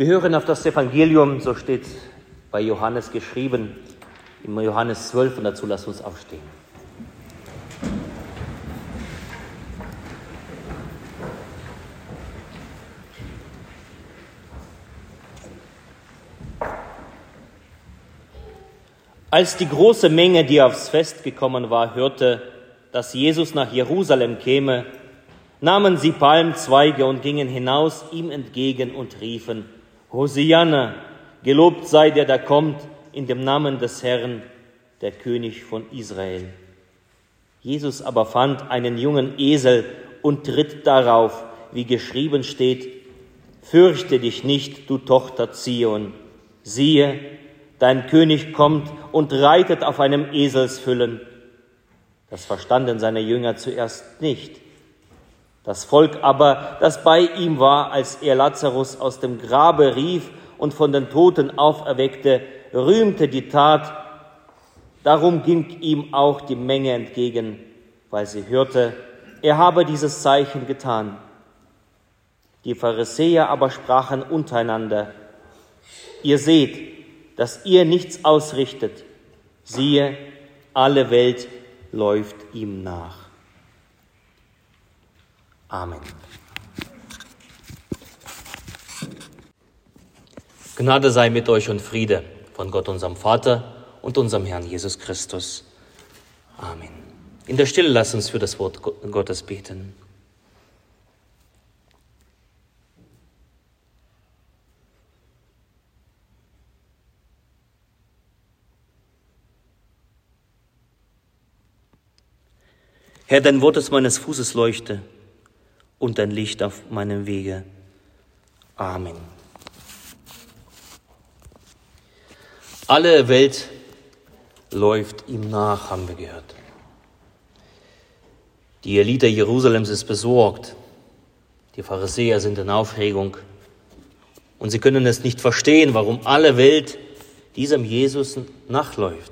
Wir hören auf das Evangelium, so steht bei Johannes geschrieben, in Johannes 12 und dazu lasst uns aufstehen. Als die große Menge, die aufs Fest gekommen war, hörte, dass Jesus nach Jerusalem käme, nahmen sie Palmzweige und gingen hinaus ihm entgegen und riefen, Hosianna, gelobt sei der, der kommt in dem Namen des Herrn, der König von Israel. Jesus aber fand einen jungen Esel und tritt darauf, wie geschrieben steht, Fürchte dich nicht, du Tochter Zion, siehe, dein König kommt und reitet auf einem Eselsfüllen. Das verstanden seine Jünger zuerst nicht. Das Volk aber, das bei ihm war, als er Lazarus aus dem Grabe rief und von den Toten auferweckte, rühmte die Tat. Darum ging ihm auch die Menge entgegen, weil sie hörte, er habe dieses Zeichen getan. Die Pharisäer aber sprachen untereinander, ihr seht, dass ihr nichts ausrichtet. Siehe, alle Welt läuft ihm nach. Amen. Gnade sei mit euch und Friede von Gott, unserem Vater und unserem Herrn Jesus Christus. Amen. In der Stille lass uns für das Wort Gottes beten. Herr, dein Wort ist meines Fußes Leuchte und dein Licht auf meinem Wege. Amen. Alle Welt läuft ihm nach, haben wir gehört. Die Elite Jerusalems ist besorgt. Die Pharisäer sind in Aufregung. Und sie können es nicht verstehen, warum alle Welt diesem Jesus nachläuft.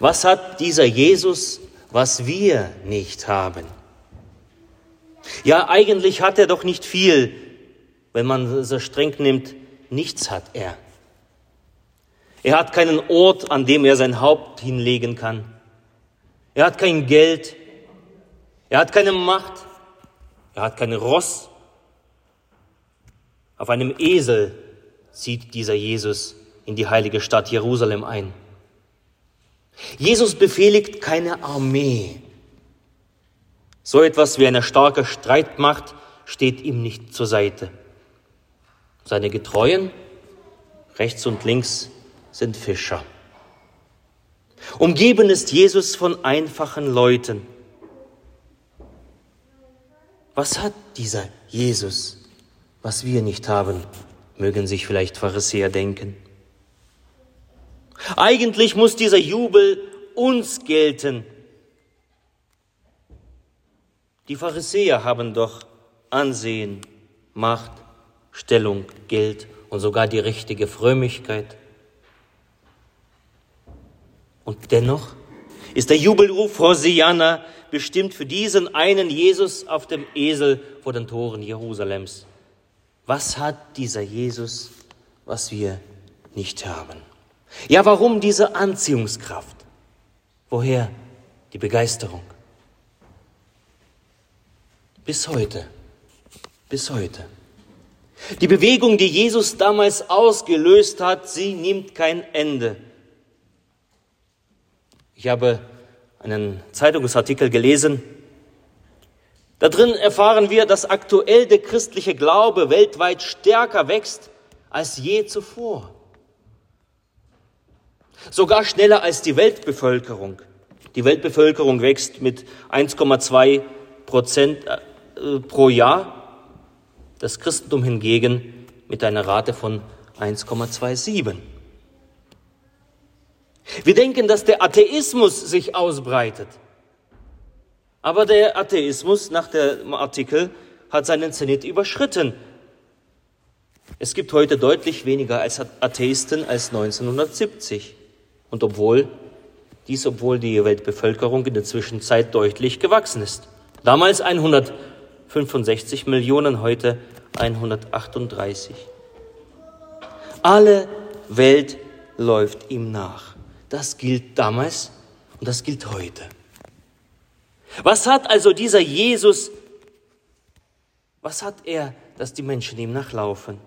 Was hat dieser Jesus was wir nicht haben. Ja, eigentlich hat er doch nicht viel, wenn man so streng nimmt, nichts hat er. Er hat keinen Ort, an dem er sein Haupt hinlegen kann. Er hat kein Geld. Er hat keine Macht. Er hat kein Ross. Auf einem Esel zieht dieser Jesus in die heilige Stadt Jerusalem ein. Jesus befehligt keine Armee. So etwas wie eine starke Streitmacht steht ihm nicht zur Seite. Seine Getreuen, rechts und links, sind Fischer. Umgeben ist Jesus von einfachen Leuten. Was hat dieser Jesus, was wir nicht haben, mögen sich vielleicht Pharisäer denken. Eigentlich muss dieser Jubel uns gelten. Die Pharisäer haben doch Ansehen, Macht, Stellung, Geld und sogar die richtige Frömmigkeit. Und dennoch ist der Jubelruf Hosianna bestimmt für diesen einen Jesus auf dem Esel vor den Toren Jerusalems. Was hat dieser Jesus, was wir nicht haben? Ja, warum diese Anziehungskraft? Woher die Begeisterung? Bis heute, bis heute. Die Bewegung, die Jesus damals ausgelöst hat, sie nimmt kein Ende. Ich habe einen Zeitungsartikel gelesen. Da drin erfahren wir, dass aktuell der christliche Glaube weltweit stärker wächst als je zuvor sogar schneller als die Weltbevölkerung. Die Weltbevölkerung wächst mit 1,2 Prozent äh, pro Jahr, das Christentum hingegen mit einer Rate von 1,27. Wir denken, dass der Atheismus sich ausbreitet. Aber der Atheismus nach dem Artikel hat seinen Zenit überschritten. Es gibt heute deutlich weniger als Atheisten als 1970. Und obwohl dies, obwohl die Weltbevölkerung in der Zwischenzeit deutlich gewachsen ist. Damals 165 Millionen, heute 138. alle Welt läuft ihm nach. Das gilt damals und das gilt heute. Was hat also dieser Jesus, was hat er, dass die Menschen ihm nachlaufen?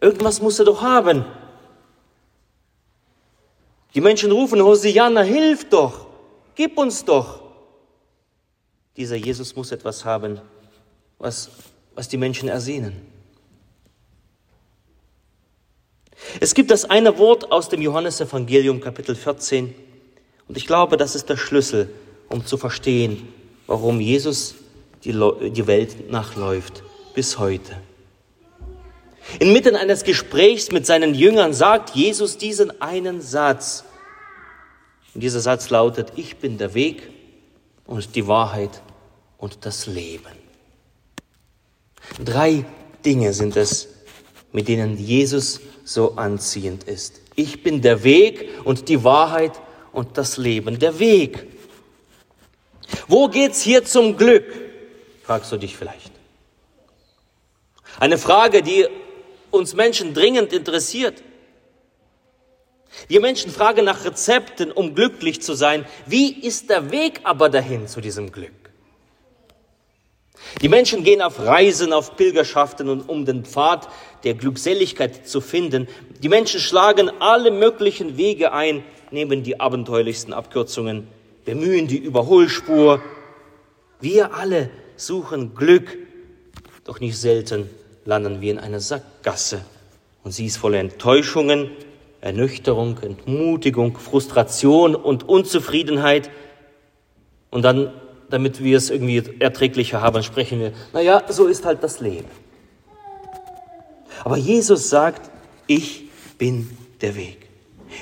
Irgendwas muss er doch haben. Die Menschen rufen, Hosianna, hilf doch, gib uns doch. Dieser Jesus muss etwas haben, was, was die Menschen ersehnen. Es gibt das eine Wort aus dem Johannesevangelium Kapitel 14 und ich glaube, das ist der Schlüssel, um zu verstehen, warum Jesus die, die Welt nachläuft bis heute. Inmitten eines Gesprächs mit seinen Jüngern sagt Jesus diesen einen Satz. Und dieser Satz lautet, ich bin der Weg und die Wahrheit und das Leben. Drei Dinge sind es, mit denen Jesus so anziehend ist. Ich bin der Weg und die Wahrheit und das Leben. Der Weg. Wo geht's hier zum Glück? Fragst du dich vielleicht. Eine Frage, die uns Menschen dringend interessiert. Wir Menschen fragen nach Rezepten, um glücklich zu sein. Wie ist der Weg aber dahin zu diesem Glück? Die Menschen gehen auf Reisen, auf Pilgerschaften, um den Pfad der Glückseligkeit zu finden. Die Menschen schlagen alle möglichen Wege ein, nehmen die abenteuerlichsten Abkürzungen, bemühen die Überholspur. Wir alle suchen Glück, doch nicht selten landen wir in einer Sackgasse. Und sie ist voller Enttäuschungen, Ernüchterung, Entmutigung, Frustration und Unzufriedenheit. Und dann, damit wir es irgendwie erträglicher haben, sprechen wir, naja, so ist halt das Leben. Aber Jesus sagt, ich bin der Weg.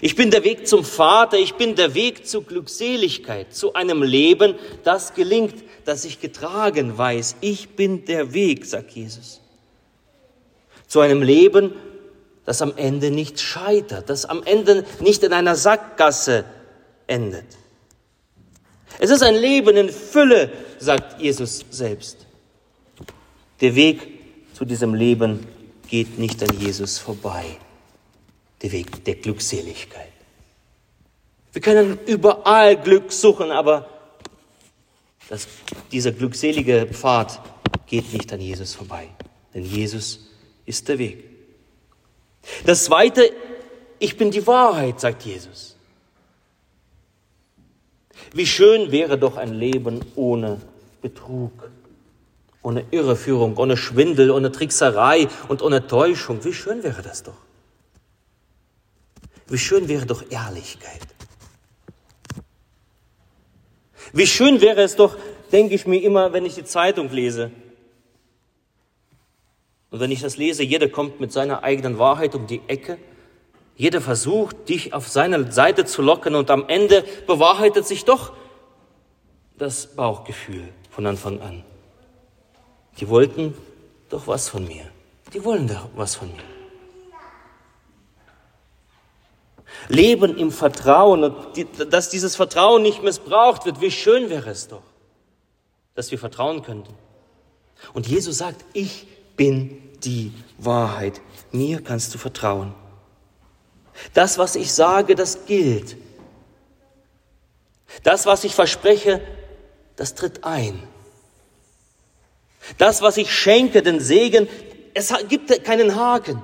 Ich bin der Weg zum Vater, ich bin der Weg zur Glückseligkeit, zu einem Leben, das gelingt, das ich getragen weiß. Ich bin der Weg, sagt Jesus zu einem Leben, das am Ende nicht scheitert, das am Ende nicht in einer Sackgasse endet. Es ist ein Leben in Fülle, sagt Jesus selbst. Der Weg zu diesem Leben geht nicht an Jesus vorbei. Der Weg der Glückseligkeit. Wir können überall Glück suchen, aber das, dieser glückselige Pfad geht nicht an Jesus vorbei. Denn Jesus ist der Weg. Das zweite, ich bin die Wahrheit, sagt Jesus. Wie schön wäre doch ein Leben ohne Betrug, ohne Irreführung, ohne Schwindel, ohne Trickserei und ohne Täuschung. Wie schön wäre das doch. Wie schön wäre doch Ehrlichkeit. Wie schön wäre es doch, denke ich mir immer, wenn ich die Zeitung lese, und wenn ich das lese, jeder kommt mit seiner eigenen Wahrheit um die Ecke. Jeder versucht, dich auf seine Seite zu locken und am Ende bewahrheitet sich doch das Bauchgefühl von Anfang an. Die wollten doch was von mir. Die wollen doch was von mir. Leben im Vertrauen und dass dieses Vertrauen nicht missbraucht wird. Wie schön wäre es doch, dass wir vertrauen könnten. Und Jesus sagt, ich bin die Wahrheit. Mir kannst du vertrauen. Das, was ich sage, das gilt. Das, was ich verspreche, das tritt ein. Das, was ich schenke, den Segen, es gibt keinen Haken.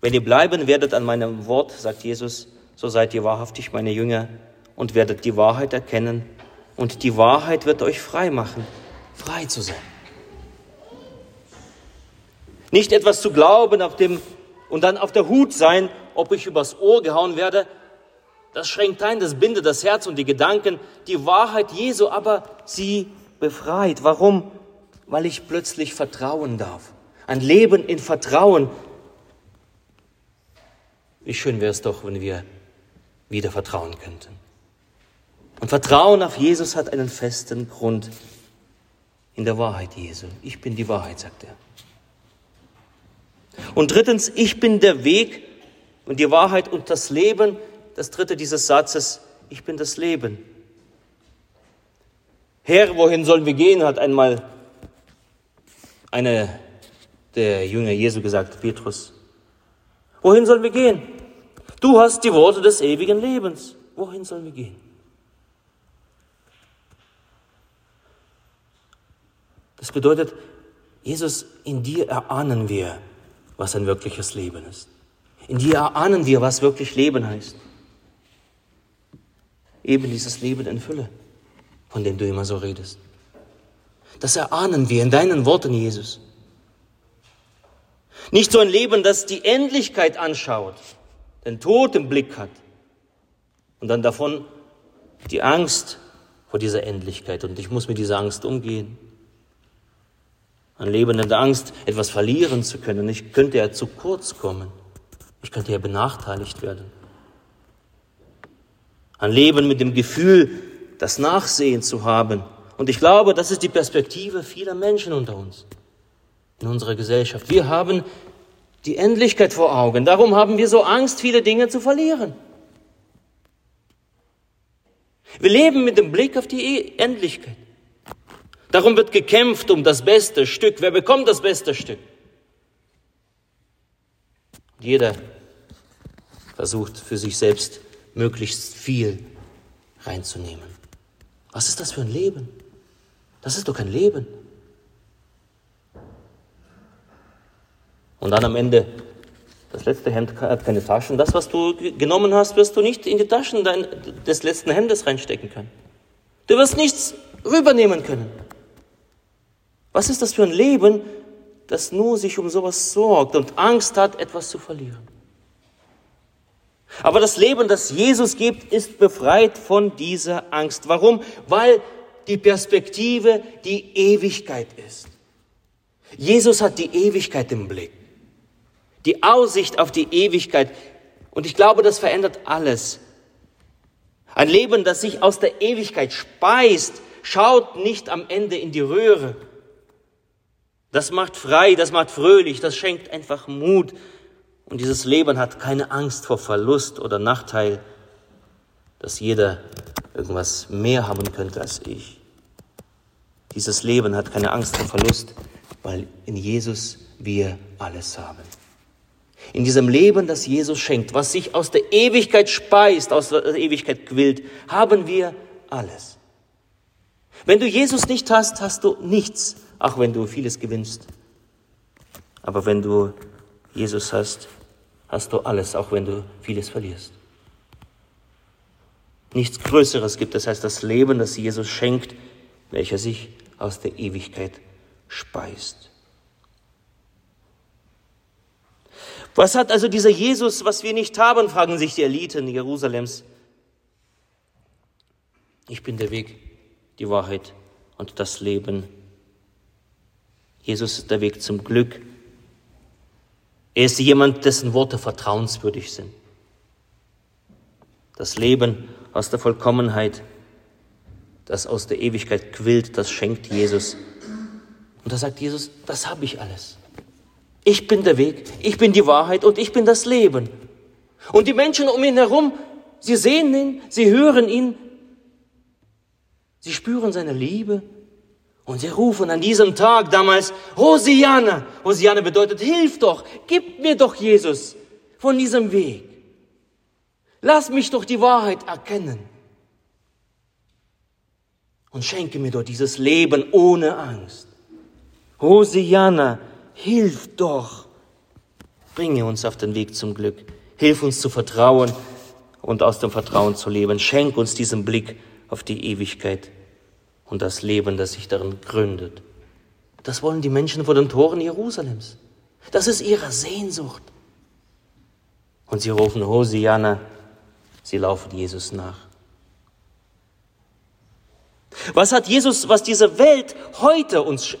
Wenn ihr bleiben werdet an meinem Wort, sagt Jesus, so seid ihr wahrhaftig meine Jünger und werdet die Wahrheit erkennen und die Wahrheit wird euch frei machen, frei zu sein. Nicht etwas zu glauben auf dem, und dann auf der Hut sein, ob ich übers Ohr gehauen werde, das schränkt ein, das bindet das Herz und die Gedanken. Die Wahrheit Jesu aber sie befreit. Warum? Weil ich plötzlich vertrauen darf. Ein Leben in Vertrauen. Wie schön wäre es doch, wenn wir wieder vertrauen könnten. Und Vertrauen auf Jesus hat einen festen Grund in der Wahrheit Jesu. Ich bin die Wahrheit, sagt er. Und drittens, ich bin der Weg und die Wahrheit und das Leben. Das dritte dieses Satzes, ich bin das Leben. Herr, wohin sollen wir gehen, hat einmal einer der Jünger Jesu gesagt, Petrus, wohin sollen wir gehen? Du hast die Worte des ewigen Lebens. Wohin sollen wir gehen? Das bedeutet, Jesus, in dir erahnen wir, was ein wirkliches Leben ist. In dir erahnen wir, was wirklich Leben heißt. Eben dieses Leben in Fülle, von dem du immer so redest. Das erahnen wir in deinen Worten, Jesus. Nicht so ein Leben, das die Endlichkeit anschaut, den Tod im Blick hat und dann davon die Angst vor dieser Endlichkeit und ich muss mit dieser Angst umgehen. Ein Leben in der Angst, etwas verlieren zu können. Ich könnte ja zu kurz kommen. Ich könnte ja benachteiligt werden. Ein Leben mit dem Gefühl, das Nachsehen zu haben. Und ich glaube, das ist die Perspektive vieler Menschen unter uns, in unserer Gesellschaft. Wir haben die Endlichkeit vor Augen. Darum haben wir so Angst, viele Dinge zu verlieren. Wir leben mit dem Blick auf die Endlichkeit. Darum wird gekämpft um das beste Stück. Wer bekommt das beste Stück? Jeder versucht für sich selbst möglichst viel reinzunehmen. Was ist das für ein Leben? Das ist doch kein Leben. Und dann am Ende, das letzte Hemd hat keine Taschen. Das, was du genommen hast, wirst du nicht in die Taschen des letzten Hemdes reinstecken können. Du wirst nichts rübernehmen können. Was ist das für ein Leben, das nur sich um sowas sorgt und Angst hat, etwas zu verlieren? Aber das Leben, das Jesus gibt, ist befreit von dieser Angst. Warum? Weil die Perspektive die Ewigkeit ist. Jesus hat die Ewigkeit im Blick. Die Aussicht auf die Ewigkeit. Und ich glaube, das verändert alles. Ein Leben, das sich aus der Ewigkeit speist, schaut nicht am Ende in die Röhre, das macht frei, das macht fröhlich, das schenkt einfach Mut. Und dieses Leben hat keine Angst vor Verlust oder Nachteil, dass jeder irgendwas mehr haben könnte als ich. Dieses Leben hat keine Angst vor Verlust, weil in Jesus wir alles haben. In diesem Leben, das Jesus schenkt, was sich aus der Ewigkeit speist, aus der Ewigkeit quillt, haben wir alles. Wenn du Jesus nicht hast, hast du nichts auch wenn du vieles gewinnst. Aber wenn du Jesus hast, hast du alles, auch wenn du vieles verlierst. Nichts Größeres gibt es als das Leben, das Jesus schenkt, welcher sich aus der Ewigkeit speist. Was hat also dieser Jesus, was wir nicht haben, fragen sich die Eliten Jerusalems. Ich bin der Weg, die Wahrheit und das Leben. Jesus ist der Weg zum Glück. Er ist jemand, dessen Worte vertrauenswürdig sind. Das Leben aus der Vollkommenheit, das aus der Ewigkeit quillt, das schenkt Jesus. Und da sagt Jesus, das habe ich alles. Ich bin der Weg, ich bin die Wahrheit und ich bin das Leben. Und die Menschen um ihn herum, sie sehen ihn, sie hören ihn, sie spüren seine Liebe, und sie rufen an diesem Tag damals, Hosianna. Hosianna bedeutet, hilf doch, gib mir doch Jesus von diesem Weg. Lass mich doch die Wahrheit erkennen. Und schenke mir doch dieses Leben ohne Angst. Hosianna, hilf doch. Bringe uns auf den Weg zum Glück. Hilf uns zu vertrauen und aus dem Vertrauen zu leben. Schenk uns diesen Blick auf die Ewigkeit und das Leben, das sich darin gründet. Das wollen die Menschen vor den Toren Jerusalems. Das ist ihre Sehnsucht. Und sie rufen Hosianna, sie laufen Jesus nach. Was hat Jesus, was diese Welt heute uns,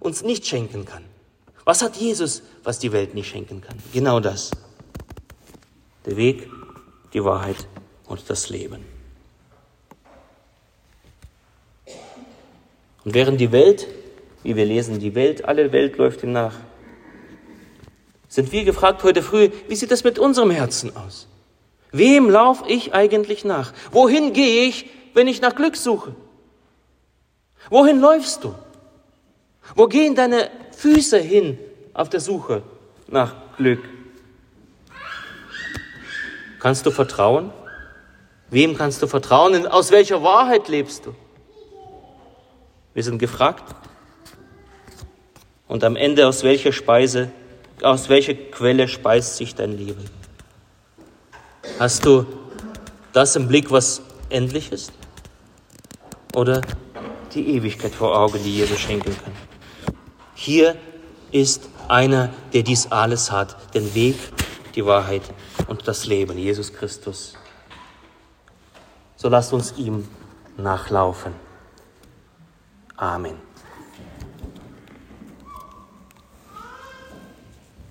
uns nicht schenken kann? Was hat Jesus, was die Welt nicht schenken kann? Genau das. Der Weg, die Wahrheit und das Leben. Und während die Welt, wie wir lesen, die Welt, alle Welt läuft ihm nach, sind wir gefragt heute früh, wie sieht es mit unserem Herzen aus? Wem laufe ich eigentlich nach? Wohin gehe ich, wenn ich nach Glück suche? Wohin läufst du? Wo gehen deine Füße hin auf der Suche nach Glück. Kannst du vertrauen? Wem kannst du vertrauen? Aus welcher Wahrheit lebst du? Wir sind gefragt. Und am Ende, aus welcher Speise, aus welcher Quelle speist sich dein Leben? Hast du das im Blick, was endlich ist? Oder die Ewigkeit vor Augen, die Jesus schenken kann? Hier ist einer, der dies alles hat, den Weg, die Wahrheit und das Leben, Jesus Christus. So lasst uns ihm nachlaufen. Amen.